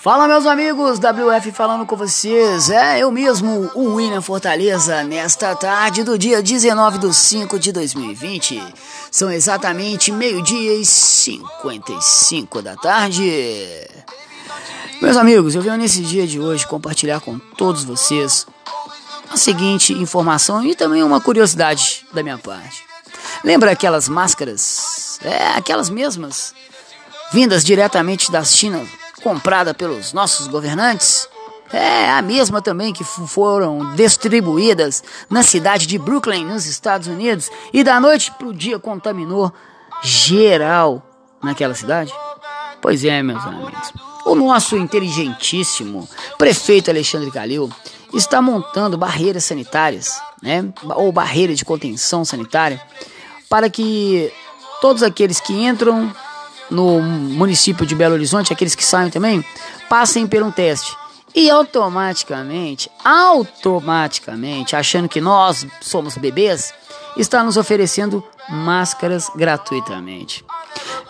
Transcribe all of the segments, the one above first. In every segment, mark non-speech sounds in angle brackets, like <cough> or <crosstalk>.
Fala meus amigos, WF falando com vocês, é eu mesmo, o William Fortaleza, nesta tarde do dia 19 de 5 de 2020. São exatamente meio-dia e 55 da tarde. Meus amigos, eu venho nesse dia de hoje compartilhar com todos vocês a seguinte informação e também uma curiosidade da minha parte. Lembra aquelas máscaras? É, aquelas mesmas, vindas diretamente da China, comprada pelos nossos governantes? É a mesma também que foram distribuídas na cidade de Brooklyn, nos Estados Unidos, e da noite para o dia contaminou geral naquela cidade? Pois é, meus amigos. O nosso inteligentíssimo prefeito Alexandre Calil está montando barreiras sanitárias, né, ou barreira de contenção sanitária, para que todos aqueles que entram no município de Belo Horizonte, aqueles que saem também, passem por um teste. E automaticamente, automaticamente, achando que nós somos bebês, está nos oferecendo máscaras gratuitamente.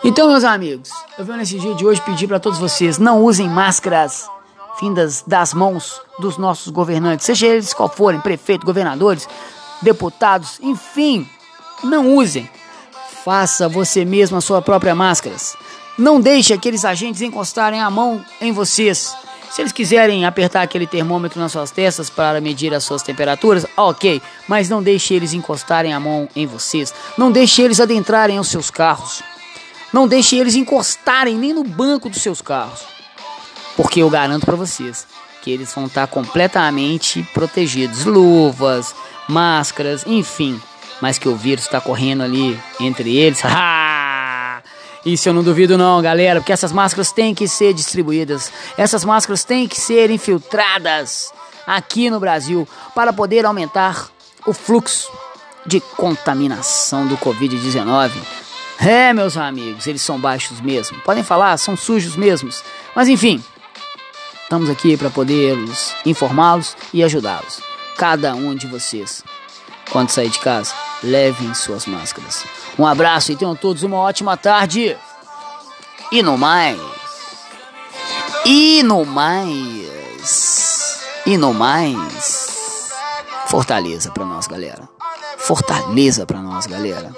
Então, meus amigos, eu venho nesse dia de hoje pedir para todos vocês: não usem máscaras vindas das mãos dos nossos governantes, seja eles qual forem, prefeito, governadores, deputados, enfim, não usem. Faça você mesmo a sua própria máscara. Não deixe aqueles agentes encostarem a mão em vocês. Se eles quiserem apertar aquele termômetro nas suas testas para medir as suas temperaturas, ok, mas não deixe eles encostarem a mão em vocês. Não deixe eles adentrarem os seus carros. Não deixe eles encostarem nem no banco dos seus carros. Porque eu garanto para vocês que eles vão estar completamente protegidos. Luvas, máscaras, enfim. Mas que o vírus está correndo ali entre eles. <laughs> Isso eu não duvido não, galera, porque essas máscaras têm que ser distribuídas. Essas máscaras têm que ser infiltradas aqui no Brasil para poder aumentar o fluxo de contaminação do Covid-19. É, meus amigos, eles são baixos mesmo. Podem falar, são sujos mesmos. Mas enfim, Estamos aqui para podermos informá-los e ajudá-los. Cada um de vocês, quando sair de casa, levem suas máscaras. Um abraço e tenham todos uma ótima tarde. E no mais. E no mais. E no mais. Fortaleza para nós, galera. Fortaleza para nós, galera.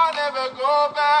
I never go back.